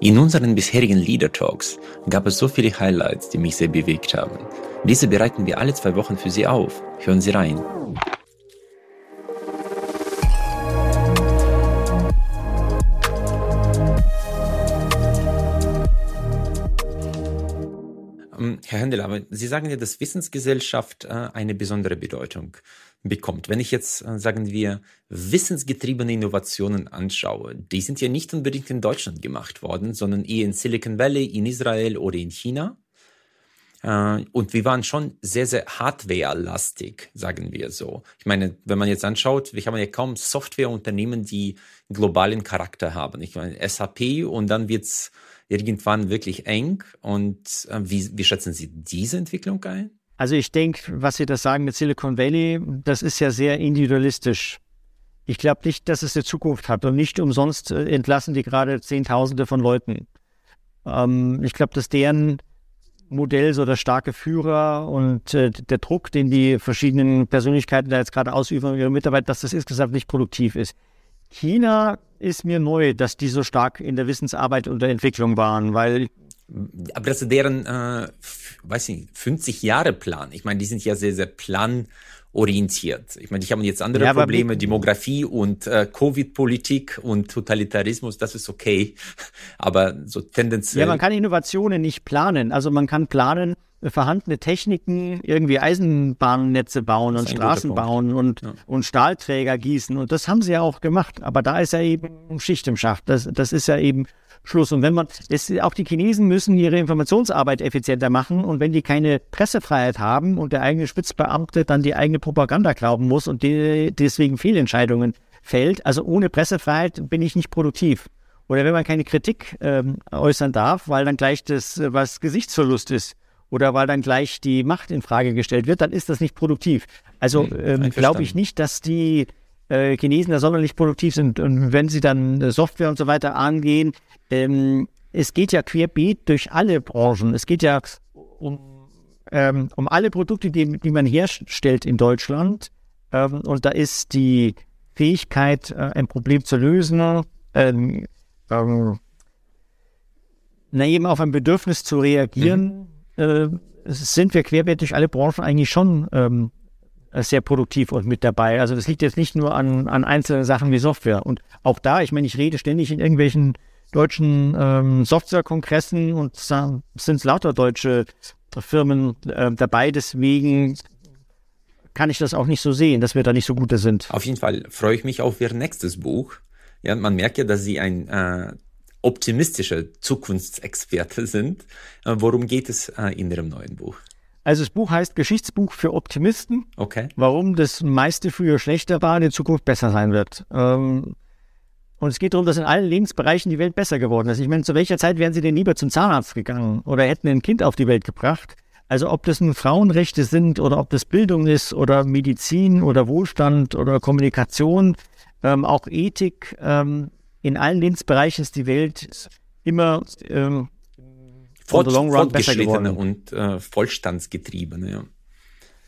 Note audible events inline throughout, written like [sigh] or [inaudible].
In unseren bisherigen Leader Talks gab es so viele Highlights, die mich sehr bewegt haben. Diese bereiten wir alle zwei Wochen für Sie auf. Hören Sie rein. Ähm, Herr Händel, aber Sie sagen ja, dass Wissensgesellschaft äh, eine besondere Bedeutung bekommt. Wenn ich jetzt, äh, sagen wir, wissensgetriebene Innovationen anschaue, die sind ja nicht unbedingt in Deutschland gemacht worden, sondern eher in Silicon Valley, in Israel oder in China. Äh, und wir waren schon sehr, sehr hardware-lastig, sagen wir so. Ich meine, wenn man jetzt anschaut, wir haben ja kaum Softwareunternehmen, die globalen Charakter haben. Ich meine, SAP und dann wird's irgendwann wirklich eng. Und äh, wie, wie schätzen Sie diese Entwicklung ein? Also ich denke, was Sie da sagen mit Silicon Valley, das ist ja sehr individualistisch. Ich glaube nicht, dass es eine Zukunft hat und nicht umsonst äh, entlassen die gerade Zehntausende von Leuten. Ähm, ich glaube, dass deren Modell so der starke Führer und äh, der Druck, den die verschiedenen Persönlichkeiten da jetzt gerade ausüben ihre Mitarbeiter, dass das insgesamt nicht produktiv ist. China ist mir neu, dass die so stark in der Wissensarbeit und der Entwicklung waren, weil aber das ist deren, äh, weiß ich, 50 Jahre Plan. Ich meine, die sind ja sehr, sehr planorientiert. Ich meine, ich habe jetzt andere ja, Probleme, Demografie und äh, Covid-Politik und Totalitarismus, das ist okay. [laughs] Aber so tendenziell. Ja, man kann Innovationen nicht planen. Also man kann planen, vorhandene Techniken, irgendwie Eisenbahnnetze bauen und Straßen bauen und, ja. und Stahlträger gießen. Und das haben sie ja auch gemacht. Aber da ist ja eben Schicht im Schacht. Das, das ist ja eben Schluss. Und wenn man, es, auch die Chinesen müssen ihre Informationsarbeit effizienter machen. Und wenn die keine Pressefreiheit haben und der eigene Spitzbeamte dann die eigene Propaganda glauben muss und die, deswegen Fehlentscheidungen fällt, also ohne Pressefreiheit bin ich nicht produktiv. Oder wenn man keine Kritik ähm, äußern darf, weil dann gleich das, was Gesichtsverlust ist, oder weil dann gleich die Macht in Frage gestellt wird, dann ist das nicht produktiv. Also hm, ähm, glaube ich nicht, dass die äh, Chinesen da sonderlich produktiv sind. Und wenn sie dann äh, Software und so weiter angehen, ähm, es geht ja querbeet durch alle Branchen. Es geht ja um, ähm, um alle Produkte, die, die man herstellt in Deutschland. Ähm, und da ist die Fähigkeit, äh, ein Problem zu lösen, ähm, ähm, na, eben auf ein Bedürfnis zu reagieren, mhm. Äh, sind wir querbeet durch alle Branchen eigentlich schon ähm, sehr produktiv und mit dabei. Also das liegt jetzt nicht nur an, an einzelnen Sachen wie Software. Und auch da, ich meine, ich rede ständig in irgendwelchen deutschen ähm, Softwarekongressen und sind lauter deutsche Firmen äh, dabei. Deswegen kann ich das auch nicht so sehen, dass wir da nicht so gute sind. Auf jeden Fall freue ich mich auf Ihr nächstes Buch. Ja, man merkt ja, dass Sie ein äh, optimistischer Zukunftsexperte sind. Äh, worum geht es äh, in Ihrem neuen Buch? Also das Buch heißt Geschichtsbuch für Optimisten. Okay. Warum das meiste früher schlechter war, in Zukunft besser sein wird. Ähm, und es geht darum, dass in allen Lebensbereichen die Welt besser geworden ist. Ich meine, zu welcher Zeit wären Sie denn lieber zum Zahnarzt gegangen oder hätten ein Kind auf die Welt gebracht? Also ob das nun Frauenrechte sind oder ob das Bildung ist oder Medizin oder Wohlstand oder Kommunikation, ähm, auch Ethik, ähm, in allen Lebensbereichen ist die Welt immer ähm, Fort, fortgeschrittene und äh, vollstandsgetriebene. Ja.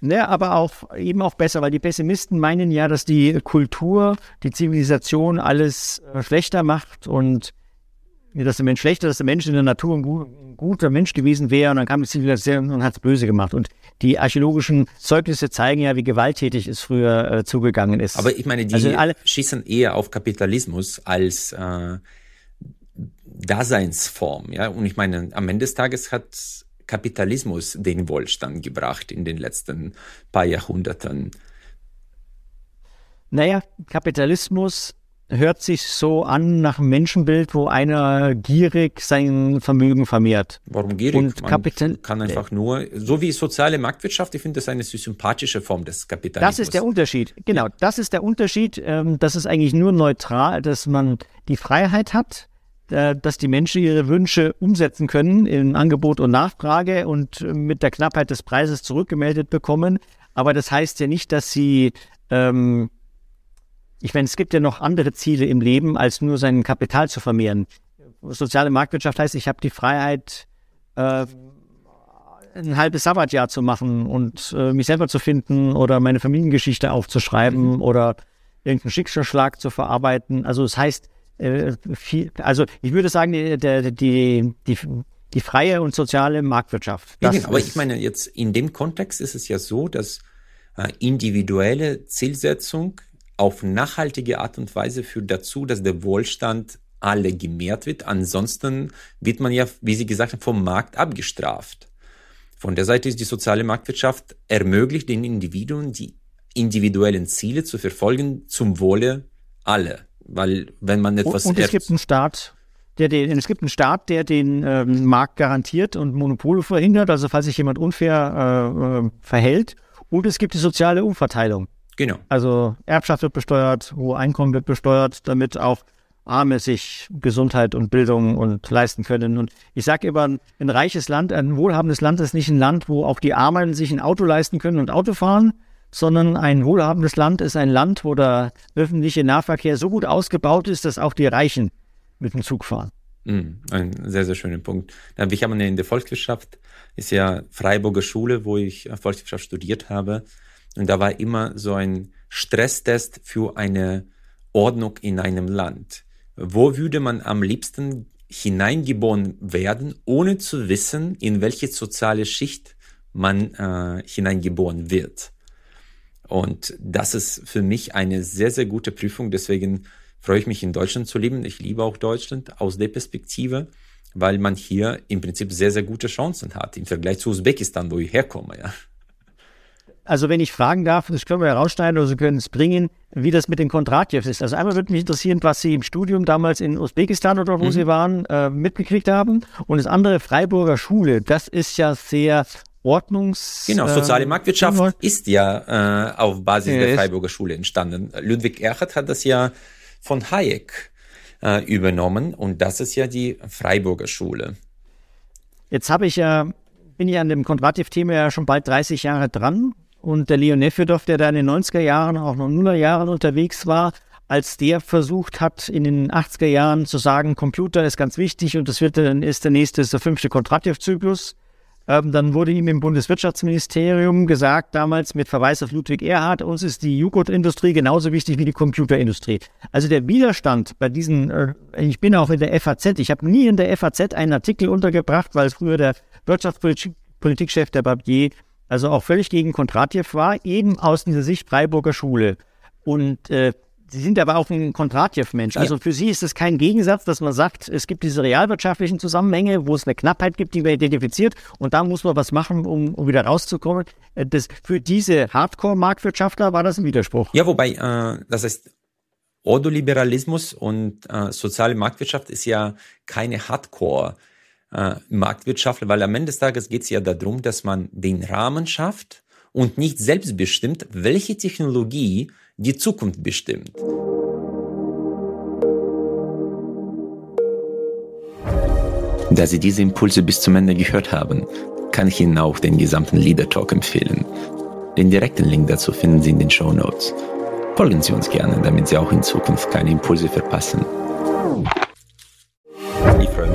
Ne, aber auch eben auch besser, weil die Pessimisten meinen ja, dass die Kultur, die Zivilisation alles äh, schlechter macht und dass der Mensch schlechter, dass der Mensch in der Natur ein, gut, ein guter Mensch gewesen wäre und dann kam die Zivilisation und hat es böse gemacht. Und die archäologischen Zeugnisse zeigen ja, wie gewalttätig es früher äh, zugegangen ist. Aber ich meine, die also schießen eher auf Kapitalismus als äh, Daseinsform. Ja? Und ich meine, am Ende des Tages hat Kapitalismus den Wohlstand gebracht in den letzten paar Jahrhunderten? Naja, Kapitalismus hört sich so an nach einem Menschenbild, wo einer gierig sein Vermögen vermehrt. Warum gierig? Und Man Kapital kann einfach nur, so wie soziale Marktwirtschaft, ich finde das eine sympathische Form des Kapitalismus. Das ist der Unterschied. Genau, das ist der Unterschied. Ähm, das ist eigentlich nur neutral, dass man die Freiheit hat, äh, dass die Menschen ihre Wünsche umsetzen können in Angebot und Nachfrage und mit der Knappheit des Preises zurückgemeldet bekommen. Aber das heißt ja nicht, dass sie, ähm, ich meine, es gibt ja noch andere Ziele im Leben, als nur sein Kapital zu vermehren. Soziale Marktwirtschaft heißt, ich habe die Freiheit, äh, ein halbes Sabbatjahr zu machen und äh, mich selber zu finden oder meine Familiengeschichte aufzuschreiben mhm. oder irgendeinen Schicksalsschlag zu verarbeiten. Also das heißt, äh, viel, also ich würde sagen, die, die, die, die freie und soziale Marktwirtschaft. Ja, genau, aber ich meine, jetzt in dem Kontext ist es ja so, dass äh, individuelle Zielsetzung auf nachhaltige Art und Weise führt dazu, dass der Wohlstand alle gemehrt wird. Ansonsten wird man ja, wie Sie gesagt haben, vom Markt abgestraft. Von der Seite ist die soziale Marktwirtschaft ermöglicht den Individuen die individuellen Ziele zu verfolgen zum Wohle aller. Weil wenn man etwas und, und es gibt einen Staat, der den, es gibt einen Staat, der den ähm, Markt garantiert und Monopole verhindert, also falls sich jemand unfair äh, äh, verhält. Und es gibt die soziale Umverteilung. Genau. Also Erbschaft wird besteuert, hohe Einkommen wird besteuert, damit auch Arme sich Gesundheit und Bildung und leisten können. Und ich sage immer, ein reiches Land, ein wohlhabendes Land ist nicht ein Land, wo auch die Armen sich ein Auto leisten können und Auto fahren, sondern ein wohlhabendes Land ist ein Land, wo der öffentliche Nahverkehr so gut ausgebaut ist, dass auch die Reichen mit dem Zug fahren. Mm, ein sehr, sehr schöner Punkt. Ich habe in der Volkswirtschaft, ist ja Freiburger Schule, wo ich Volkswirtschaft studiert habe. Und da war immer so ein Stresstest für eine Ordnung in einem Land. Wo würde man am liebsten hineingeboren werden, ohne zu wissen, in welche soziale Schicht man äh, hineingeboren wird? Und das ist für mich eine sehr, sehr gute Prüfung. Deswegen freue ich mich, in Deutschland zu leben. Ich liebe auch Deutschland aus der Perspektive, weil man hier im Prinzip sehr, sehr gute Chancen hat im Vergleich zu Usbekistan, wo ich herkomme. Ja. Also wenn ich fragen darf, das können wir herausschneiden oder Sie können es bringen, wie das mit den Kontratjevs ist. Also einmal würde mich interessieren, was Sie im Studium damals in Usbekistan oder wo mhm. Sie waren, äh, mitgekriegt haben. Und das andere Freiburger Schule, das ist ja sehr Ordnungs... Genau, soziale äh, Marktwirtschaft äh, ist ja äh, auf Basis ja, der Freiburger Schule entstanden. Ludwig Erhard hat das ja von Hayek äh, übernommen und das ist ja die Freiburger Schule. Jetzt habe ich ja, bin ich an dem Kontrativ-Thema ja schon bald 30 Jahre dran und der Leon Nefedov, der da in den 90er Jahren, auch noch Nuller Jahren unterwegs war, als der versucht hat, in den 80er Jahren zu sagen, Computer ist ganz wichtig und das wird dann ist der nächste, ist der fünfte Kontrativ-Zyklus. Ähm, dann wurde ihm im Bundeswirtschaftsministerium gesagt, damals mit Verweis auf Ludwig Erhard, uns ist die Joghurtindustrie genauso wichtig wie die Computerindustrie. Also der Widerstand bei diesen, äh, ich bin auch in der FAZ, ich habe nie in der FAZ einen Artikel untergebracht, weil früher der Wirtschaftspolitikchef der Barbier also auch völlig gegen Kontratjew war, eben aus dieser Sicht Freiburger Schule. Und äh, Sie sind aber auch ein Kontratjew-Mensch. Also ja. für Sie ist es kein Gegensatz, dass man sagt, es gibt diese realwirtschaftlichen Zusammenhänge, wo es eine Knappheit gibt, die man identifiziert und da muss man was machen, um, um wieder rauszukommen. Äh, das, für diese Hardcore-Marktwirtschaftler war das ein Widerspruch. Ja, wobei, äh, das heißt, Ordoliberalismus und äh, soziale Marktwirtschaft ist ja keine Hardcore- äh, Marktwirtschaftler, weil am Ende des Tages geht es ja darum, dass man den Rahmen schafft und nicht selbst bestimmt, welche Technologie die Zukunft bestimmt. Da Sie diese Impulse bis zum Ende gehört haben, kann ich Ihnen auch den gesamten Leader Talk empfehlen. Den direkten Link dazu finden Sie in den Show Notes. Folgen Sie uns gerne, damit Sie auch in Zukunft keine Impulse verpassen